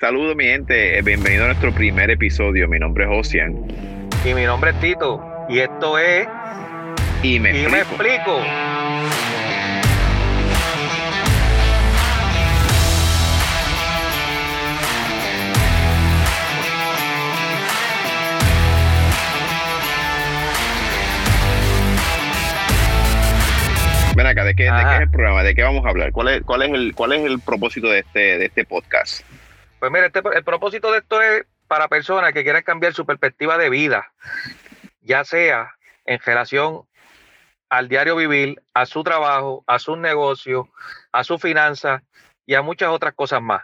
Saludos mi gente, bienvenido a nuestro primer episodio. Mi nombre es Ocean. Y mi nombre es Tito. Y esto es... Y me y explico. me explico. Ven acá, ¿de qué, de Ajá. qué es el programa? ¿De qué vamos a hablar? ¿Cuál es, cuál es, el, cuál es el propósito de este, de este podcast? Pues mira, este- el propósito de esto es para personas que quieran cambiar su perspectiva de vida, ya sea en relación al diario vivir, a su trabajo, a sus negocios, a sus finanzas y a muchas otras cosas más.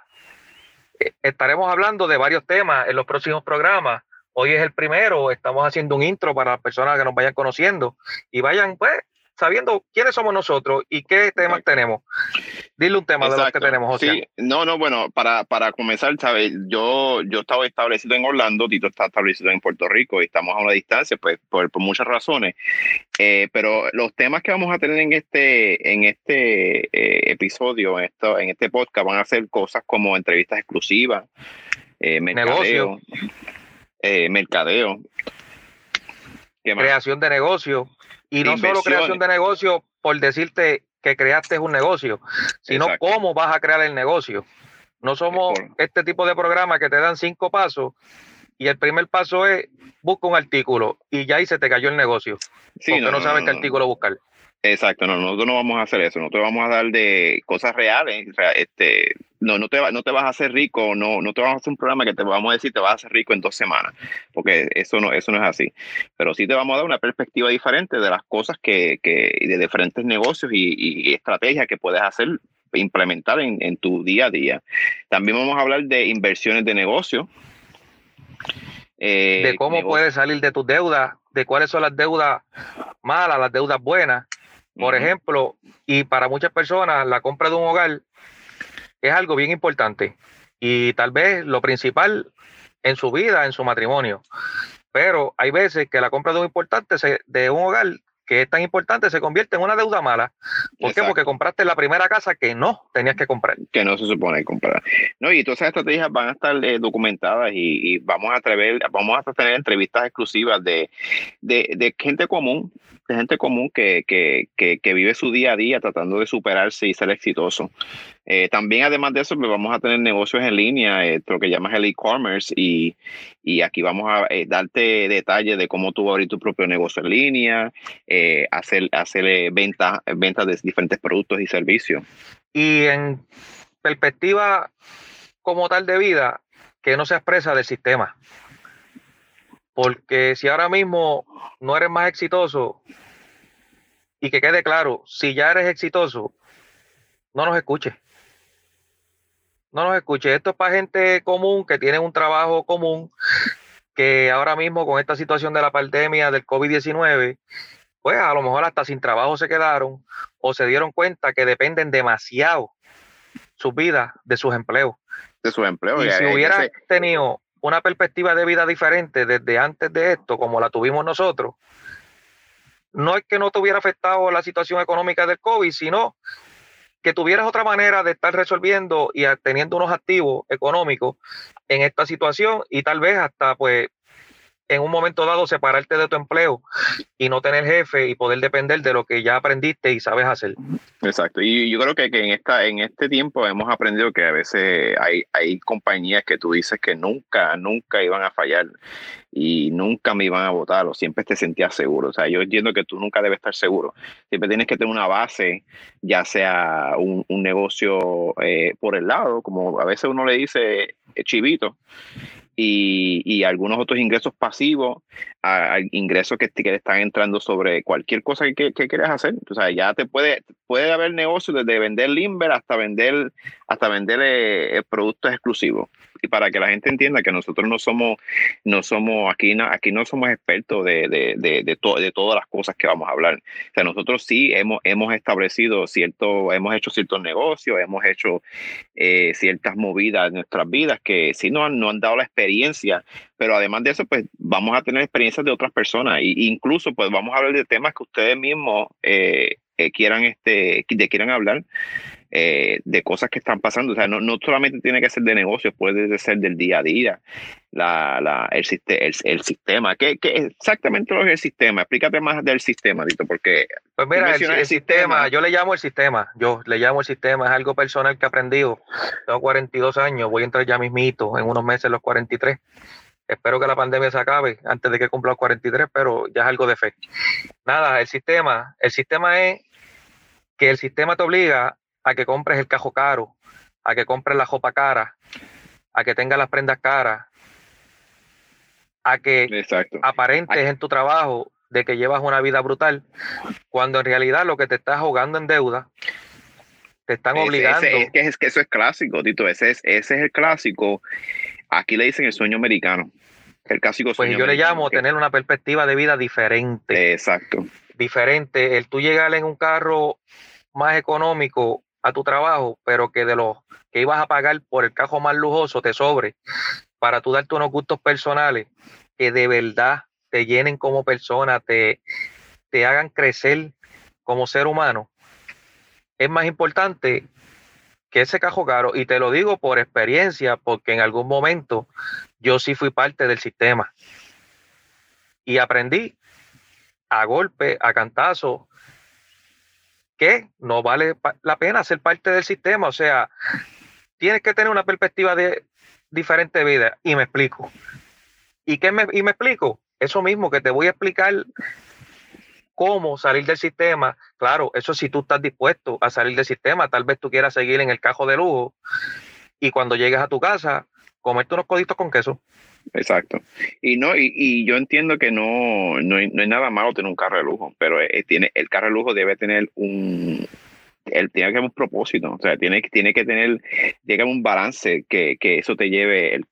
Eh, Estaremos hablando de varios temas en los próximos programas. Hoy es el primero, estamos haciendo un intro para las personas que nos vayan conociendo y vayan pues sabiendo quiénes somos nosotros y qué temas tenemos. Dile un tema de los que tenemos, José. Sí, no, no, bueno, para, para comenzar, ¿sabes? Yo, yo estaba establecido en Orlando, Tito está establecido en Puerto Rico y estamos a una distancia, pues, por, por muchas razones. Eh, pero los temas que vamos a tener en este, en este eh, episodio, en, esto, en este podcast, van a ser cosas como entrevistas exclusivas, eh, mercadeo, mercadeo. Creación de negocio. Y no solo creación de negocio por decirte que creaste un negocio, sino Exacto. cómo vas a crear el negocio. No somos este tipo de programa que te dan cinco pasos y el primer paso es busca un artículo y ya ahí se te cayó el negocio. Sí, porque no, sabes qué no. artículo buscar. Exacto, no, nosotros no vamos a hacer eso, nosotros vamos a dar de cosas reales, rea- este, no, no te, va- no te vas a hacer rico, no, no te vamos a hacer un programa que te vamos a decir te vas a hacer rico en dos semanas, porque eso no, eso no es así, pero sí te vamos a dar una perspectiva diferente de las cosas que, que y de diferentes negocios y, y estrategias que puedes hacer, implementar en, en tu día a día. También vamos a hablar de inversiones de negocio. eh, De cómo negocio- puedes salir de tus deudas, de cuáles son las deudas malas, las deudas buenas. Por ejemplo, y para muchas personas la compra de un hogar es algo bien importante y tal vez lo principal en su vida, en su matrimonio. Pero hay veces que la compra de un importante se- de un hogar que es tan importante se convierte en una deuda mala. ¿Por qué? Porque compraste la primera casa que no tenías que comprar. que no se supone comprar. No, y todas esas estrategias van a estar eh, documentadas y, y vamos a atrever, vamos a tener entrevistas exclusivas de, de, de gente común, de gente común que, que, que, que vive su día a día tratando de superarse y ser exitoso. Eh, también, además de eso, pues vamos a tener negocios en línea, eh, lo que llamas el e-commerce, y, y aquí vamos a eh, darte detalles de cómo tú abrir tu propio negocio en línea, eh, hacer, hacer ventas, ventas de diferentes productos y servicios. Y en perspectiva como tal de vida, que no se expresa del sistema. Porque si ahora mismo no eres más exitoso, y que quede claro, si ya eres exitoso, no nos escuches. No nos escuches. Esto es para gente común que tiene un trabajo común, que ahora mismo con esta situación de la pandemia del COVID-19, pues a lo mejor hasta sin trabajo se quedaron o se dieron cuenta que dependen demasiado sus vidas de sus empleos. de sus empleos. Y si hubiera ese- tenido una perspectiva de vida diferente desde antes de esto, como la tuvimos nosotros, no es que no te hubiera afectado la situación económica del COVID, sino que tuvieras otra manera de estar resolviendo y teniendo unos activos económicos en esta situación y tal vez hasta pues en un momento dado separarte de tu empleo y no tener jefe y poder depender de lo que ya aprendiste y sabes hacer. Exacto. Y yo creo que, que en esta en este tiempo hemos aprendido que a veces hay, hay compañías que tú dices que nunca, nunca iban a fallar y nunca me iban a votar o siempre te sentías seguro. O sea, yo entiendo que tú nunca debes estar seguro. Siempre tienes que tener una base, ya sea un, un negocio eh, por el lado, como a veces uno le dice eh, chivito, y, y algunos otros ingresos pasivos, ingresos que, que están entrando sobre cualquier cosa que, que, quieras hacer. O sea, ya te puede, puede haber negocios desde vender limber hasta vender, hasta vender eh, productos exclusivos. Para que la gente entienda que nosotros no somos, no somos, aquí no, aquí no somos expertos de, de, de, de, de todas las cosas que vamos a hablar. O sea, nosotros sí hemos, hemos establecido cierto, hemos hecho ciertos negocios, hemos hecho eh, ciertas movidas en nuestras vidas que sí nos han, nos han dado la experiencia, pero además de eso, pues vamos a tener experiencias de otras personas e incluso pues vamos a hablar de temas que ustedes mismos eh, eh, quieran, este, de quieran hablar. Eh, de cosas que están pasando. O sea, no, no solamente tiene que ser de negocios, puede ser del día a día, la, la, el, el, sistema. ¿Qué, ¿Qué, exactamente lo que es el sistema? Explícate más del sistema, Dito, porque... Pues mira, el, sistema, yo le llamo el sistema, yo le llamo el sistema, es algo personal que he aprendido. Tengo 42 años, voy a entrar ya mismito, en unos meses los 43. Espero que la pandemia se acabe antes de que cumpla los 43, pero ya es algo de fe. Nada, el sistema, el sistema es que el sistema te obliga a que compres el cajo caro, a que compres la ropa cara, a que tengas las prendas caras, a que aparentes en tu trabajo de que llevas una vida brutal, cuando en realidad lo que te estás ahogando en deuda, te están obligando. es, que, es que eso es clásico, Tito, ese es, ese es el clásico. Aquí le dicen el sueño americano. El clásico pues yo le llamo tener una perspectiva de vida diferente. Exacto. Diferente. El tú llegar en un carro más económico a tu trabajo, pero que de los que ibas a pagar por el cajo más lujoso te sobre para tú darte unos gustos personales que de verdad te llenen como persona, te, te hagan crecer como ser humano, es más importante que ese cajo caro. Y te lo digo por experiencia, porque en algún momento yo sí fui parte del sistema. Y aprendí a golpe, a cantazo, que no vale la pena ser parte del sistema. O sea, tienes que tener una perspectiva de diferente vida. Y me explico. ¿Y qué me, y me explico? Eso mismo que te voy a explicar cómo salir del sistema. Claro, eso si tú estás dispuesto a salir del sistema, tal vez tú quieras seguir en el cajo de lujo y cuando llegues a tu casa, comerte unos coditos con queso. Exacto. Y no y, yo entiendo que no, no, hay, nada malo tener un carro de lujo, pero eh, tiene, el carro de lujo debe tener un él tiene que haber un propósito, o sea, tiene, tiene que tener, llega un balance que, que eso te lleve el,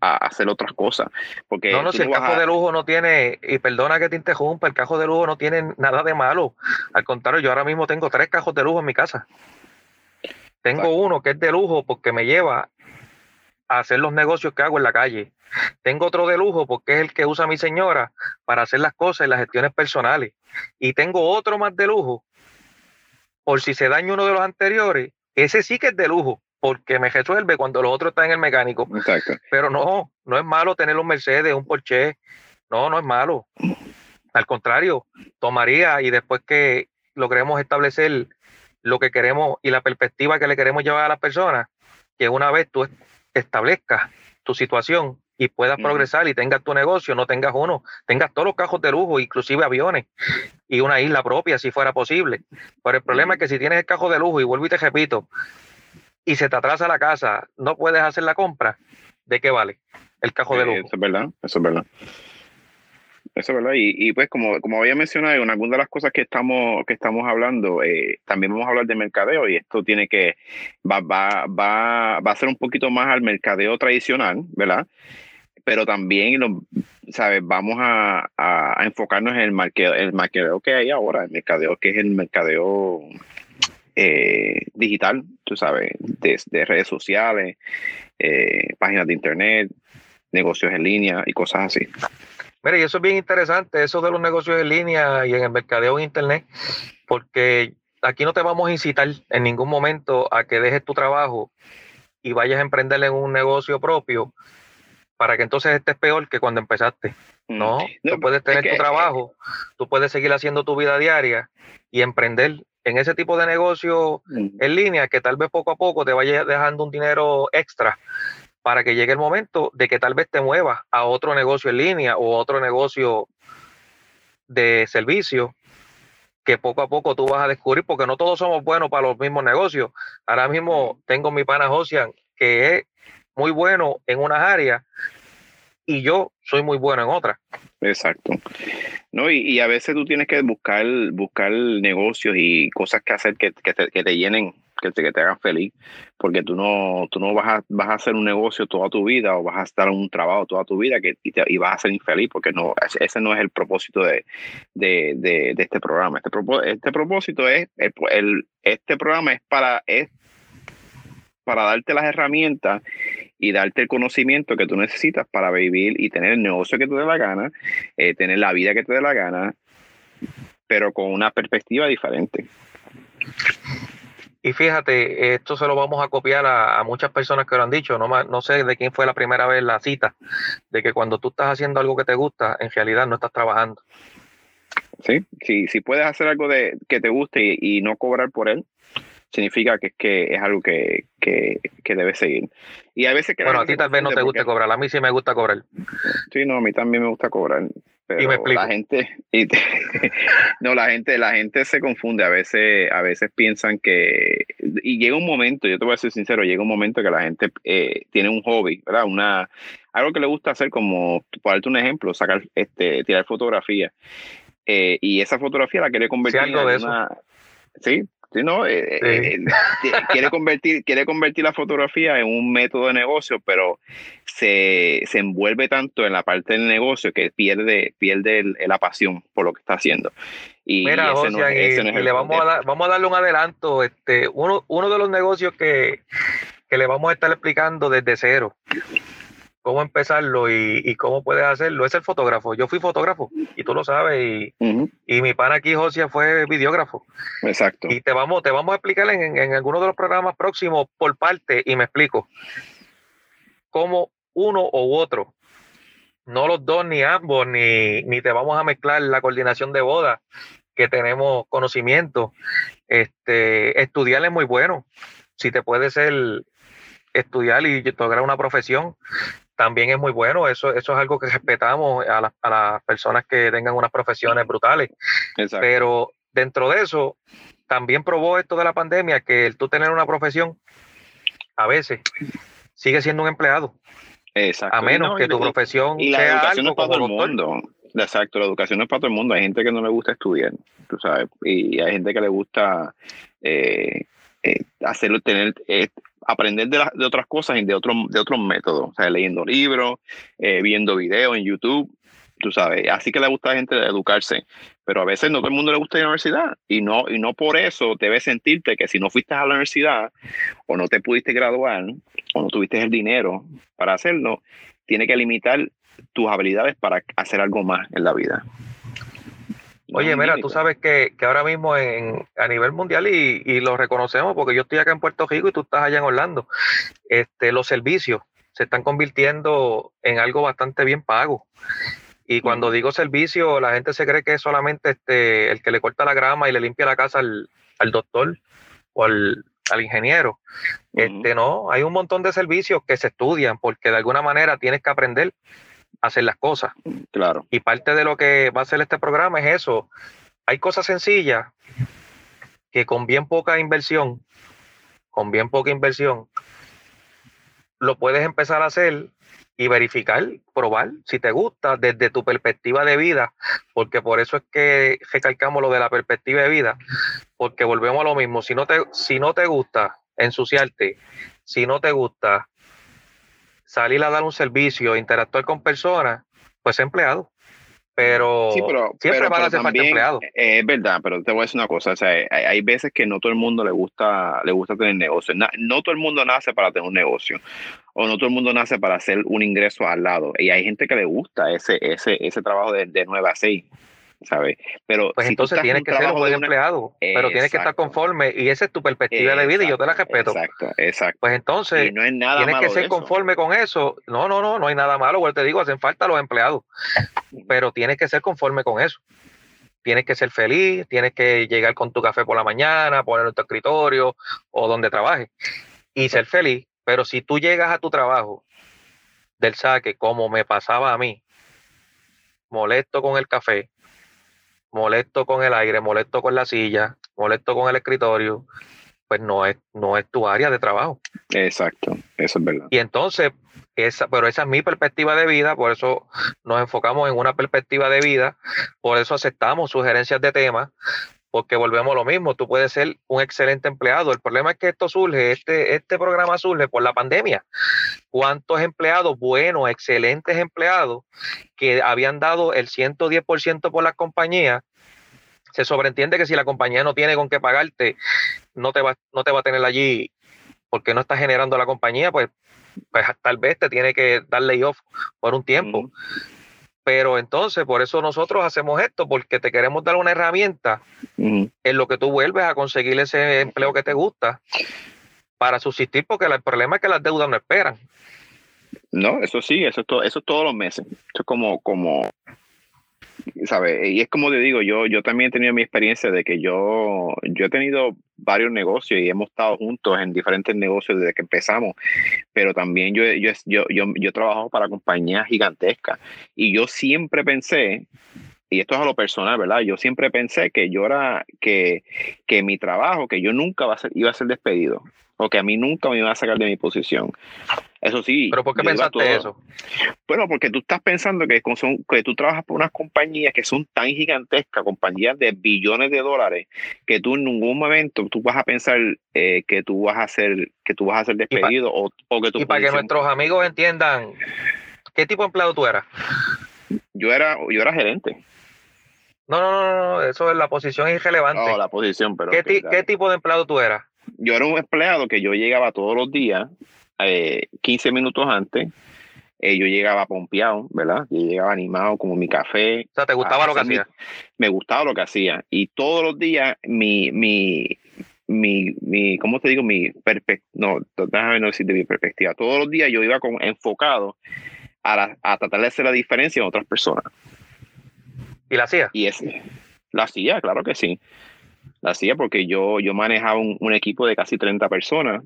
a hacer otras cosas. Porque no, no, si el cajo de lujo no tiene, y perdona que te interrumpa, el cajo de lujo no tiene nada de malo. Al contrario, yo ahora mismo tengo tres cajos de lujo en mi casa. Tengo uno que es de lujo porque me lleva a hacer los negocios que hago en la calle. Tengo otro de lujo porque es el que usa mi señora para hacer las cosas y las gestiones personales. Y tengo otro más de lujo por si se daña uno de los anteriores. Ese sí que es de lujo porque me resuelve cuando los otros están en el mecánico. Exacto. Pero no, no es malo tener un Mercedes, un Porsche. No, no es malo. Al contrario, tomaría y después que logremos establecer lo que queremos y la perspectiva que le queremos llevar a las personas, que una vez tú establezcas tu situación y puedas progresar y tengas tu negocio, no tengas uno, tengas todos los cajos de lujo, inclusive aviones y una isla propia si fuera posible. Pero el problema es que si tienes el cajo de lujo, y vuelvo y te repito, y se te atrasa la casa, no puedes hacer la compra, ¿de qué vale el cajo de lujo? Eso es verdad, eso es verdad. Eso es verdad. Y, pues como, como había mencionado, en alguna de las cosas que estamos, que estamos hablando, eh, también vamos a hablar de mercadeo y esto tiene que, va, va, va, va a ser un poquito más al mercadeo tradicional, ¿verdad? Pero también, lo, ¿sabes? Vamos a, a, enfocarnos en el mercadeo, el mercadeo que hay ahora, el mercadeo que es el mercadeo eh, digital, tú sabes, de, redes sociales, eh, páginas de internet, negocios en línea y cosas así. Mira, y eso es bien interesante, eso de los negocios en línea y en el mercadeo en internet, porque aquí no te vamos a incitar en ningún momento a que dejes tu trabajo y vayas a emprender en un negocio propio para que entonces estés peor que cuando empezaste. Mm. No, tú puedes tener tu trabajo, tú puedes seguir haciendo tu vida diaria y emprender en ese tipo de negocio en línea que tal vez poco a poco te vaya dejando un dinero extra para que llegue el momento de que tal vez te muevas a otro negocio en línea o otro negocio de servicio que poco a poco tú vas a descubrir, porque no todos somos buenos para los mismos negocios. Ahora mismo tengo mi pana Josian, que es muy bueno en unas áreas y yo soy muy bueno en otras. Exacto. No, y, a veces tú tienes que buscar, buscar negocios y cosas que hacer que, que, te, que te, llenen, que te, que te hagan feliz, porque tú no, tú no vas a, vas a hacer un negocio toda tu vida o vas a estar en un trabajo toda tu vida que, y, y vas a ser infeliz, porque no, ese no es el propósito de, de, de, de este programa. Este, este propósito es, el, el, este programa es para, es para darte las herramientas y darte el conocimiento que tú necesitas para vivir y tener el negocio que te dé la gana, eh, tener la vida que te dé la gana, pero con una perspectiva diferente. Y fíjate, esto se lo vamos a copiar a, muchas personas que lo han dicho. No, no sé de quién fue la primera vez la cita, de que cuando tú estás haciendo algo que te gusta, en realidad no estás trabajando. Sí, sí, si puedes hacer algo de, que te guste y, no cobrar por él, significa que, que es algo que, que, que debes seguir. Y hay veces que... Bueno, a ti tal vez no te guste cobrar, a mí sí me gusta cobrar. Sí, no, a mí también me gusta cobrar. Pero y me explico. La gente, no, la gente, la gente se confunde. A veces, a veces piensan que, y llega un momento, yo te voy a ser sincero, llega un momento que la gente eh, tiene un hobby, ¿verdad? Una, algo que le gusta hacer, como, por darte un ejemplo, sacar, este, tirar fotografía. Eh, y esa fotografía la quiere convertir en una, Sí, no, eh, eh, quiere, convertir, quiere convertir la fotografía en un método de negocio, pero se, se envuelve tanto en la parte del negocio que pierde, pierde la pasión por lo que está haciendo. Y Mira, le vamos a, vamos a darle un adelanto. Este, uno, uno de los negocios que, que le vamos a estar explicando desde cero cómo empezarlo y, cómo puedes hacerlo es el fotógrafo. Yo fui fotógrafo y tú lo sabes y, mi pana aquí, José, fue videógrafo. Exacto. Y te vamos, te vamos a explicar en, en alguno de los programas próximos por parte y me explico cómo uno u otro, no los dos ni ambos, ni, ni te vamos a mezclar la coordinación de boda que tenemos conocimiento. Este, estudiar es muy bueno. Si te puedes ser estudiar y lograr una profesión, también es muy bueno. Eso, eso es algo que respetamos a, las personas que tengan unas profesiones brutales. Pero dentro de eso, también probó esto de la pandemia que el tú tener una profesión, a veces, sigue siendo un empleado. Exacto. A menos que tu profesión y la sea educación algo es para todo el mundo. Exacto, la educación no es para todo el mundo. Hay gente que no le gusta estudiar, tú sabes, y hay gente que le gusta eh, eh, hacerlo, tener, eh, aprender de, de, otras cosas y de, otro, de otros métodos, o sea, leyendo libros, eh, viendo videos en YouTube, tú sabes, así que le gusta a la gente educarse, pero a veces no todo el mundo le gusta ir a la universidad y no, y no por eso debes sentirte que si no fuiste a la universidad o no te pudiste graduar o no tuviste el dinero para hacerlo, tiene que limitar tus habilidades para hacer algo más en la vida. Oye, mira, tú sabes que, ahora mismo en, a nivel mundial, y, lo reconocemos porque yo estoy acá en Puerto Rico y tú estás allá en Orlando, este, los servicios se están convirtiendo en algo bastante bien pago. Y cuando digo servicio, la gente se cree que es solamente este, el que le corta la grama y le limpia la casa al, doctor o al, ingeniero. Este, no, hay un montón de servicios que se estudian porque de alguna manera tienes que aprender hacer las cosas. Claro. Y parte de lo que va a hacer este programa es eso. Hay cosas sencillas que con bien poca inversión, con bien poca inversión, lo puedes empezar a hacer y verificar, probar si te gusta desde tu perspectiva de vida, porque por eso es que recalcamos lo de la perspectiva de vida, porque volvemos a lo mismo, si no te, si no te gusta ensuciarte, si no te gusta salir a dar un servicio, interactuar con personas, pues empleado. Pero, siempre van a hacer falta empleados. Es verdad, pero te voy a decir una cosa, o sea, hay, veces que no todo el mundo le gusta, le gusta tener negocio. no todo el mundo nace para tener un negocio, o no todo el mundo nace para hacer un ingreso al lado. Y hay gente que le gusta ese, ese, ese trabajo de, de 9 a 6. ¿Sabes? Pero pues entonces tienes que ser un buen empleado, pero tienes que estar conforme y esa es tu perspectiva de vida y yo te la respeto. Exacto, exacto. Pues entonces no tienes que ser conforme con eso. No, no, no, no hay nada malo, te digo, hacen falta los empleados, pero tienes que ser conforme con eso. Tienes que ser feliz, tienes que llegar con tu café por la mañana, poner en tu escritorio o donde trabajes y ser feliz. Pero si tú llegas a tu trabajo del saque, como me pasaba a mí, molesto con el café, molesto con el aire, molesto con la silla, molesto con el escritorio, pues no es, no es tu área de trabajo. Exacto, eso es verdad. Y entonces, esa, pero esa es mi perspectiva de vida, por eso nos enfocamos en una perspectiva de vida, por eso aceptamos sugerencias de temas, porque volvemos a lo mismo, tú puedes ser un excelente empleado. El problema es que esto surge, este, este programa surge por la pandemia. ¿Cuántos empleados, buenos, excelentes empleados, que habían dado el 110% por las compañías, se sobreentiende que si la compañía no tiene con qué pagarte, no te va, no te va a tener allí porque no está generando la compañía, pues, pues tal vez te tiene que dar layoff por un tiempo Pero entonces, por eso nosotros hacemos esto, porque te queremos dar una herramienta en lo que tú vuelves a conseguir ese empleo que te gusta para subsistir, porque el problema es que las deudas no esperan. No, eso sí, eso es, todo, eso es todos los meses. Eso es como, como, ¿sabes? Y es como te digo, yo, yo también he tenido mi experiencia de que yo, yo he tenido varios negocios y hemos estado juntos en diferentes negocios desde que empezamos, pero también yo, yo, yo, yo, yo trabajo para compañías gigantescas y yo siempre pensé y esto es a lo personal, ¿verdad? Yo siempre pensé que yo era, que, que mi trabajo, que yo nunca iba a ser, iba a ser despedido o que a mí nunca me iban a sacar de mi posición. Eso sí. ¿Pero por qué pensaste eso? Bueno, porque tú estás pensando que, son, que tú trabajas por unas compañías que son tan gigantescas, compañías de billones de dólares, que tú en ningún momento tú vas a pensar eh, que tú vas a ser, que tú vas a ser despedido o, que tú Y para que nuestros amigos entiendan, ¿qué tipo de empleado tú eras? Yo era, yo era gerente. No, no, no, no, eso es la posición irrelevante. No, la posición, pero. ¿Qué, ¿Qué tipo de empleado tú eras? yo era un empleado que yo llegaba todos los días, eh, 15 minutos antes. Eh, yo llegaba pompeado, ¿verdad? Yo llegaba animado como mi café. O sea, ¿te gustaba lo que hacía? Me gustaba lo que hacía. Y todos los días mi, mi, mi, mi ¿cómo te digo? Mi perspectiva, no, déjame no decir de mi perspectiva. Todos los días yo iba con, enfocado a, a tratar de hacer la diferencia en otras personas. ¿Y la hacía? Y ese, la hacía, claro que sí la hacía porque yo, yo manejaba un, equipo de casi 30 personas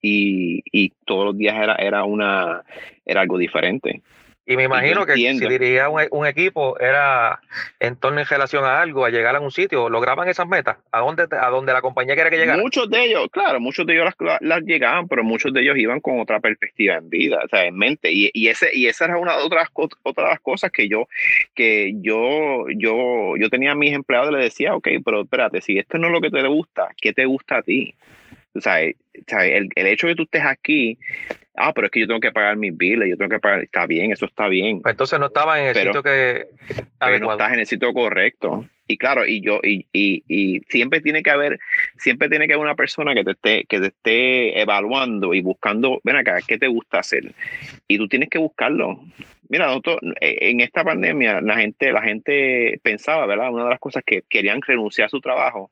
y, y, todos los días era, era, una, era algo diferente. Y me imagino que si dirigía un, equipo era en torno en relación a algo, a llegar a un sitio, ¿lograban esas metas? ¿A dónde, a dónde la compañía quiere que llegara? Muchos de ellos, claro, muchos de ellos las, llegaban, pero muchos de ellos iban con otra perspectiva en vida, o sea, en mente. Y, y ese, y esa era una de otras, otras cosas que yo, que yo, yo, yo tenía a mis empleados y les decía, ok, pero espérate, si esto no es lo que te gusta, ¿qué te gusta a ti? O sea, el, el, hecho de que tú estés aquí ah, pero es que yo tengo que pagar mis billes, yo tengo que pagar, está bien, eso está bien. Pues entonces no estaba en el sitio que... Pero no estás en el sitio correcto. Y claro, y yo, y, y, y, siempre tiene que haber, siempre tiene que haber una persona que te esté, que te esté evaluando y buscando, ven acá, ¿qué te gusta hacer? Y tú tienes que buscarlo. Mira, nosotros, eh, en esta pandemia, la gente, la gente pensaba, ¿verdad? Una de las cosas que querían renunciar a su trabajo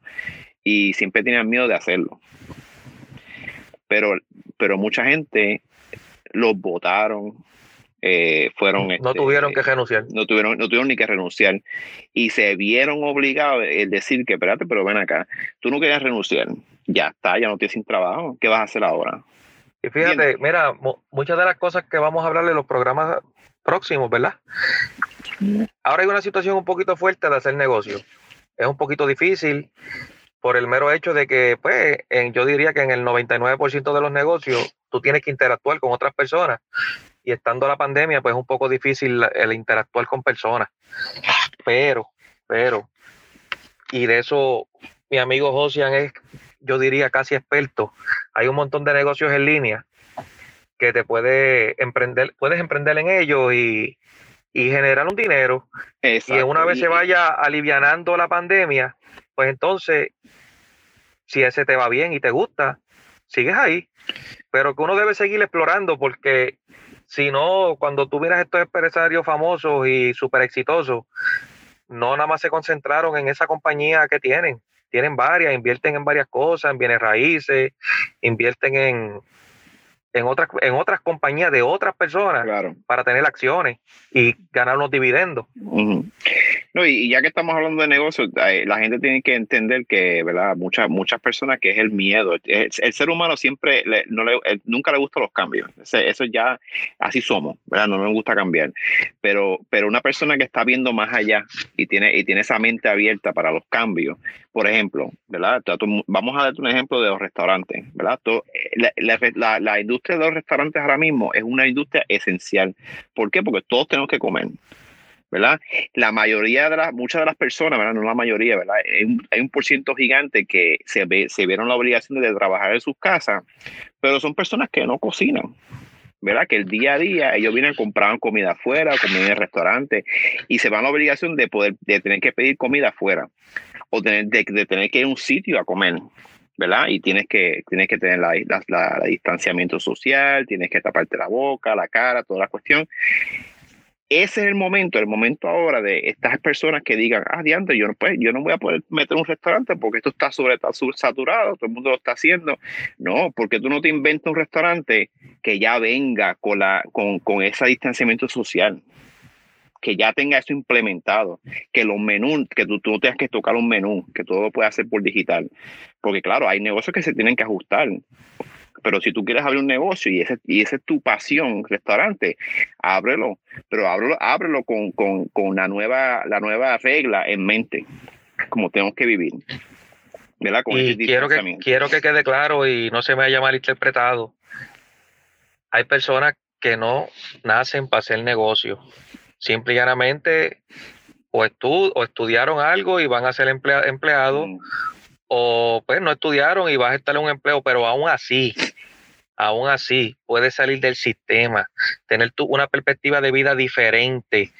y siempre tenían miedo de hacerlo. Pero, pero mucha gente los votaron, eh, fueron... No este, tuvieron que renunciar. No tuvieron, no tuvieron ni que renunciar. Y se vieron obligados el decir que, espérate, pero ven acá, tú no querías renunciar, ya está, ya no tienes sin trabajo, ¿qué vas a hacer ahora? Y fíjate, mira, muchas de las cosas que vamos a hablar en los programas próximos, ¿verdad? Ahora hay una situación un poquito fuerte de hacer negocio. Es un poquito difícil por el mero hecho de que, pues, yo diría que en el 99% de los negocios tú tienes que interactuar con otras personas y estando la pandemia, pues es un poco difícil el interactuar con personas. Pero, pero, y de eso mi amigo Josian es, yo diría, casi experto. Hay un montón de negocios en línea que te puede emprender, puedes emprender en ellos y, y generar un dinero. Y una vez se vaya alivianando la pandemia, pues entonces, si ese te va bien y te gusta, sigues ahí. Pero que uno debe seguir explorando porque si no, cuando tú miras estos empresarios famosos y súper exitosos, no nada más se concentraron en esa compañía que tienen. Tienen varias, invierten en varias cosas, en bienes raíces, invierten en, en otras, en otras compañías de otras personas para tener acciones y ganar unos dividendos. No, y, ya que estamos hablando de negocios, la gente tiene que entender que, ¿verdad? Muchas, muchas personas que es el miedo. El, ser humano siempre, no le, nunca le gustan los cambios. Eso ya, así somos, ¿verdad? No me gusta cambiar. Pero, pero una persona que está viendo más allá y tiene, y tiene esa mente abierta para los cambios, por ejemplo, ¿verdad? Vamos a darte un ejemplo de los restaurantes, ¿verdad? La, la, la industria de los restaurantes ahora mismo es una industria esencial. ¿Por qué? Porque todos tenemos que comer. ¿Verdad? La mayoría de las, muchas de las personas, ¿verdad? No la mayoría, ¿verdad? Hay un, hay por gigante que se, ve, se vieron la obligación de trabajar en sus casas, pero son personas que no cocinan. ¿verdad? Que el día a día ellos vienen, compraban comida afuera, comida en el restaurante y se van a la obligación de poder, de tener que pedir comida afuera o tener, de, tener que ir a un sitio a comer, ¿verdad? Y tienes que, tienes que tener la, la, distanciamiento social, tienes que taparte la boca, la cara, toda la cuestión ese es el momento, el momento ahora de estas personas que digan, ah, diante, yo no, pues, yo no voy a poder meter un restaurante porque esto está sobre saturado, todo el mundo lo está haciendo. No, porque tú no te inventas un restaurante que ya venga con, la, con, con ese distanciamiento social que ya tenga eso implementado, que los menús, que tú, tú, no tengas que tocar un menú, que todo lo puedas hacer por digital. Porque claro, hay negocios que se tienen que ajustar. Pero si tú quieres abrir un negocio y ese, y esa es tu pasión, restaurante, ábrelo. Pero ábrelo, ábrelo con, con, con la, nueva, la nueva regla en mente, como tenemos que vivir. ¿verdad? y quiero que, quiero que quede claro y no se me haya malinterpretado. Hay personas que no nacen para hacer negocio. Simple y llanamente o, o estudiaron algo y van a ser empleados, mm o pues no estudiaron y vas a estar en un empleo, pero aún así, aún así, puedes salir del sistema, tener tú una perspectiva de vida diferente.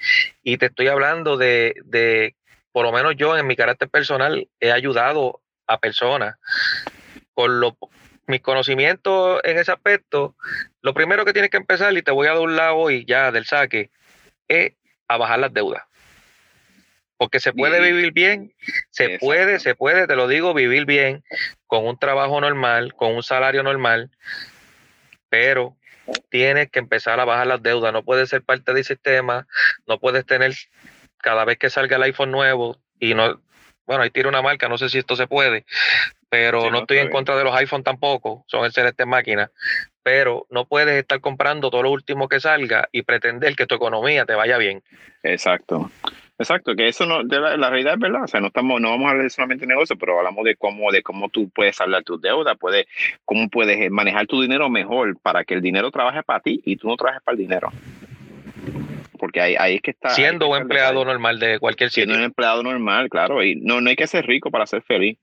Y te estoy hablando de, de, por lo menos yo en mi carácter personal, he ayudado a personas con lo, mis conocimientos en ese aspecto. Lo primero que tienes que empezar, y te voy a dar un lado y ya del saque, es a bajar las deudas porque se puede vivir bien, se puede, se puede, te lo digo, vivir bien con un trabajo normal, con un salario normal, pero tienes que empezar a bajar las deudas, no puedes ser parte del sistema, no puedes tener cada vez que salga el iPhone nuevo y no, bueno, ahí tiro una marca, no sé si esto se puede, pero no, estoy en contra de los iPhone tampoco, son excelentes máquinas, pero no puedes estar comprando todo lo último que salga y pretender que tu economía te vaya bien. Exacto. Exacto, que eso no, la, realidad es verdad, o sea, no estamos, no vamos a hablar solamente de negocio, pero hablamos de cómo, de cómo tú puedes hablar tus deudas, puedes, cómo puedes manejar tu dinero mejor para que el dinero trabaje para ti y tú no trabajes para el dinero. Porque ahí, ahí es que está. Siendo un empleado normal de cualquier sitio. Siendo un empleado normal, claro, y no, no hay que ser rico para ser feliz.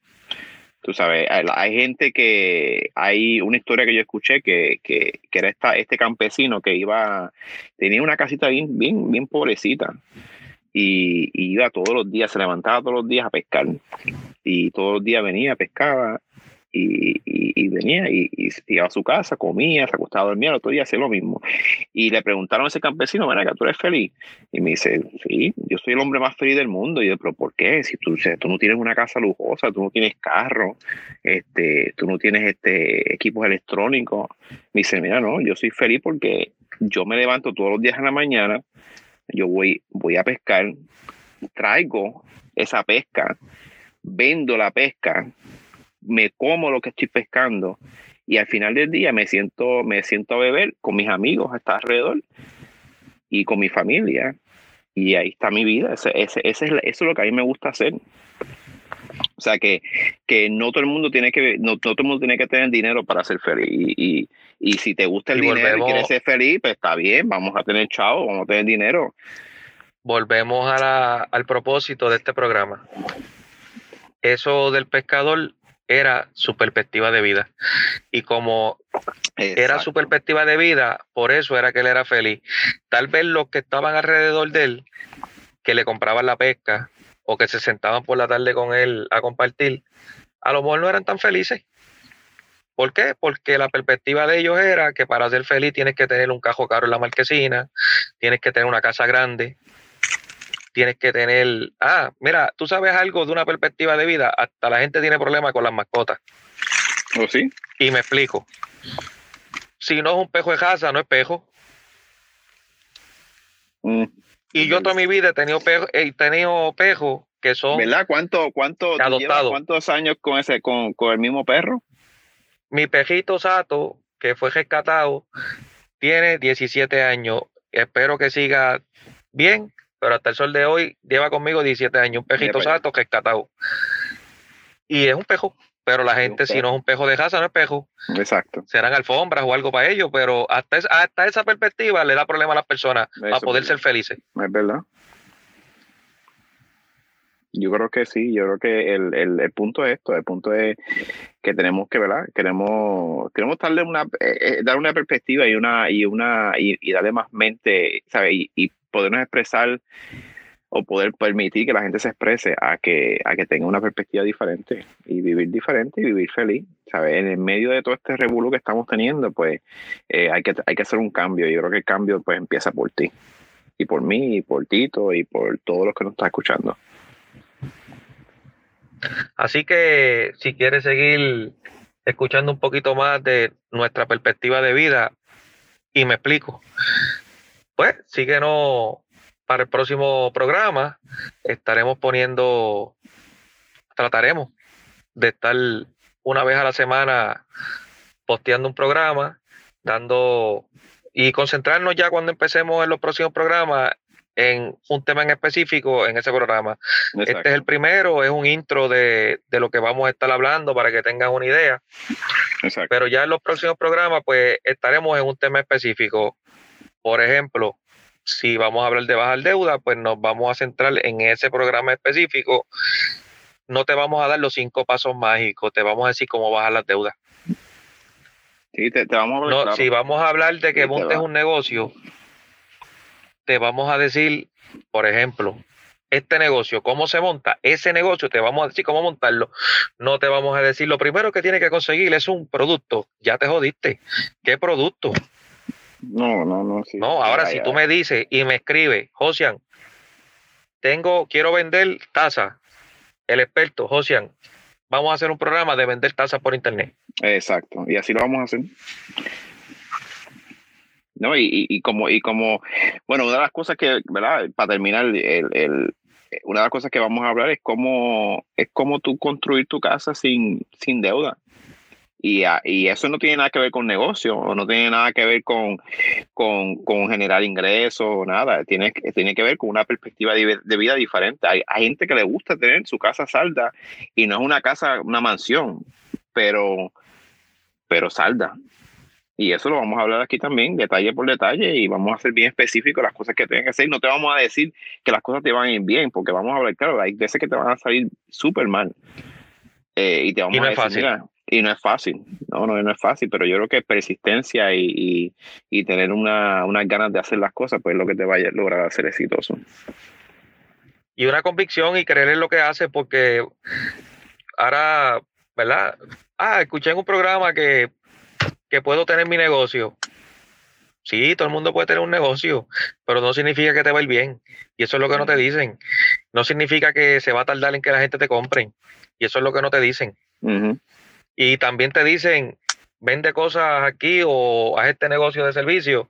Tú sabes, hay, gente que, hay una historia que yo escuché que, que, que era esta, este campesino que iba, tenía una casita bien, bien, bien pobrecita y, iba todos los días, se levantaba todos los días a pescar y todos los días venía, pescaba y, venía y, iba a su casa, comía, se acostaba a dormir, el otro día hacía lo mismo. Y le preguntaron a ese campesino, que ¿tú eres feliz? Y me dice, sí, yo soy el hombre más feliz del mundo. Y yo, pero ¿por qué? Si tú, tú no tienes una casa lujosa, tú no tienes carro, este, tú no tienes este, equipos electrónicos. Me dice, mira, no, yo soy feliz porque yo me levanto todos los días en la mañana, yo voy, voy a pescar, traigo esa pesca, vendo la pesca, me como lo que estoy pescando y al final del día me siento, me siento a beber con mis amigos hasta alrededor y con mi familia. Y ahí está mi vida. Ese, ese, es, eso es lo que a mí me gusta hacer. O sea que, que no todo el mundo tiene que no, todo el mundo tiene que tener dinero para ser feliz. Y, y, si te gusta el dinero y quieres ser feliz, pues está bien, vamos a tener chavo, vamos a tener dinero. Volvemos a la, al propósito de este programa. Eso del pescador era su perspectiva de vida. Y como era su perspectiva de vida, por eso era que él era feliz. Tal vez los que estaban alrededor de él, que le compraban la pesca, o que se sentaban por la tarde con él a compartir, a lo mejor no eran tan felices. ¿Por qué? Porque la perspectiva de ellos era que para ser feliz tienes que tener un cajo caro en la marquesina, tienes que tener una casa grande, tienes que tener... Ah, mira, tú sabes algo de una perspectiva de vida, hasta la gente tiene problemas con las mascotas. ¿O ¿Oh, sí? Y me explico. Si no es un pejo de casa, no es pejo. Mm. Y yo toda mi vida he tenido pejos he tenido que son. ¿Verdad? ¿Cuánto, cuánto ¿Cuántos años con ese, con, con, el mismo perro? Mi pejito Sato, que fue rescatado, tiene 17 años. Espero que siga bien, pero hasta el sol de hoy lleva conmigo 17 años. Un pejito Sato rescatado. Y es un pejo. Pero la gente, si no es un pejo de casa, no es pejo. Exacto. Serán alfombras o algo para ellos, pero hasta, hasta esa perspectiva le da problema a las personas para poder ser felices. Es verdad. Yo creo que sí, yo creo que el, el, punto es esto, el punto es que tenemos que, ¿verdad? Queremos, queremos darle una, eh, eh, dar una perspectiva y una, y una, y, darle más mente, ¿sabes? Y, y podernos expresar o poder permitir que la gente se exprese a que, a que tenga una perspectiva diferente y vivir diferente y vivir feliz. ¿sabes? En el medio de todo este revuelo que estamos teniendo, pues eh, hay, que, hay que hacer un cambio. Yo creo que el cambio pues empieza por ti. y por mí, y por Tito, y por todos los que nos están escuchando. Así que si quieres seguir escuchando un poquito más de nuestra perspectiva de vida, y me explico, pues síguenos para el próximo programa. Estaremos poniendo, trataremos de estar una vez a la semana posteando un programa, dando y concentrarnos ya cuando empecemos en los próximos programas en un tema en específico en ese programa. Este es el primero, es un intro de, lo que vamos a estar hablando para que tengan una idea. Pero ya en los próximos programas, pues estaremos en un tema específico. Por ejemplo, si vamos a hablar de bajar deuda, pues nos vamos a centrar en ese programa específico. No te vamos a dar los cinco pasos mágicos, te vamos a decir cómo bajar las deudas. Sí, te, vamos a no, Si vamos a hablar de que montes un negocio, te vamos a decir, por ejemplo, este negocio, cómo se monta, ese negocio te vamos a decir cómo montarlo. No te vamos a decir, lo primero que tiene que conseguir es un producto. Ya te jodiste. ¿Qué producto? No, no, no. Sí. No, ahora si tú me dices y me escribes, Josian, tengo, quiero vender taza. El experto, Josian, vamos a hacer un programa de vender tazas por internet. Exacto, y así lo vamos a hacer. ¿no? Y, y, como, y como, bueno, una de las cosas que, ¿verdad? Para terminar, el, el, una de las cosas que vamos a hablar es cómo, es cómo tú construir tu casa sin, sin deuda. Y, y, eso no tiene nada que ver con negocio, o no tiene nada que ver con, con, con generar ingresos o nada. Tiene, tiene que ver con una perspectiva de, de vida diferente. Hay, hay, gente que le gusta tener su casa salda y no es una casa, una mansión, pero, pero salda. Y eso lo vamos a hablar aquí también, detalle por detalle, y vamos a ser bien específicos las cosas que tienen que hacer. No te vamos a decir que las cosas te van a ir bien, porque vamos a hablar, claro, hay veces que te van a salir súper mal. Eh, y te vamos a decir, y no es fácil, no, no, no es fácil, pero yo creo que persistencia y, y, tener una, unas ganas de hacer las cosas, pues es lo que te va a lograr ser exitoso. Y una convicción y creer en lo que hace, porque ahora, ¿verdad? Ah, escuché en un programa que que puedo tener mi negocio. Sí, todo el mundo puede tener un negocio, pero no significa que te va a ir bien. Y eso es lo que no te dicen. No significa que se va a tardar en que la gente te compre. Y eso es lo que no te dicen. Y también te dicen, vende cosas aquí o haz este negocio de servicio.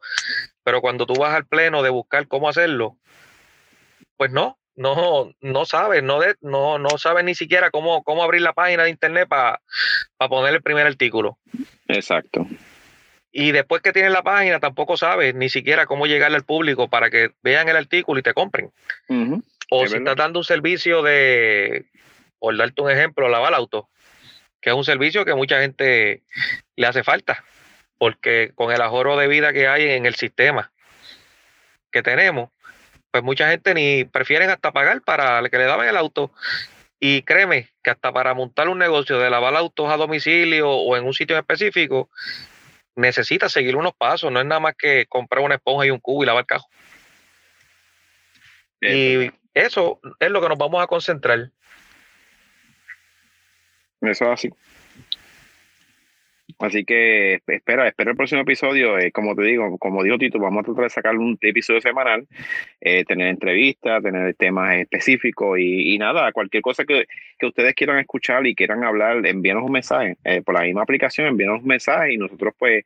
Pero cuando tú vas al pleno de buscar cómo hacerlo, pues no, no, no sabes, no, de, no, no sabes ni siquiera cómo, cómo abrir la página de internet para poner el primer artículo. Exacto. Y después que tienes la página, tampoco sabes ni siquiera cómo llegarle al público para que vean el artículo y te compren. O si estás dando un servicio de, por darte un ejemplo, lavar auto, que es un servicio que mucha gente le hace falta, porque con el ahorro de vida que hay en el sistema que tenemos, pues mucha gente ni prefieren hasta pagar para que le daban el auto. Y créeme que hasta para montar un negocio de lavar autos a domicilio o en un sitio específico, necesita seguir unos pasos. No es nada más que comprar una esponja y un cubo y lavar el cajo. Y eso es lo que nos vamos a concentrar. Eso es así. Así que espera, espera el próximo episodio. Eh, como te digo, como dijo Tito, vamos a tratar de sacar un episodio semanal, eh, tener entrevistas, tener temas específicos y, nada, cualquier cosa que, ustedes quieran escuchar y quieran hablar, envíenos un mensaje. Eh, por la misma aplicación, envíenos un mensaje y nosotros, pues,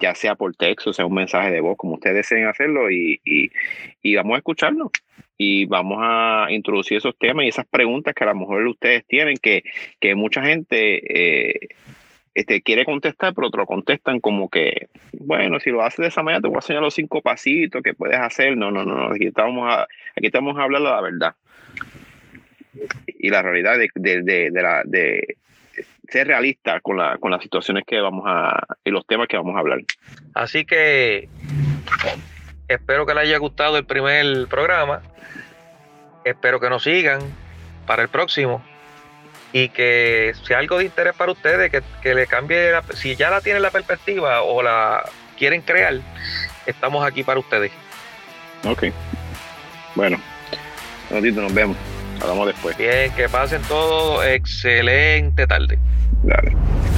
ya sea por texto, sea un mensaje de voz, como ustedes deseen hacerlo y, y vamos a escucharlo y vamos a introducir esos temas y esas preguntas que a lo mejor ustedes tienen, que, que mucha gente este, quiere contestar, pero otro contestan como que, bueno, si lo haces de esa manera, te voy a enseñar los cinco pasitos que puedes hacer. No, no, no, aquí estamos, a, aquí estamos hablando de la verdad. Y la realidad de, de, de, la, de ser realista con, la, con las situaciones que vamos a, y los temas que vamos a hablar. Así que espero que les haya gustado el primer programa. Espero que nos sigan para el próximo y que sea algo de interés para ustedes, que, le cambie, si ya la tienen la perspectiva o la quieren crear, estamos aquí para ustedes. Ok. Bueno, nos vemos. Hablamos después. Bien, que pasen todo excelente tarde. Dale.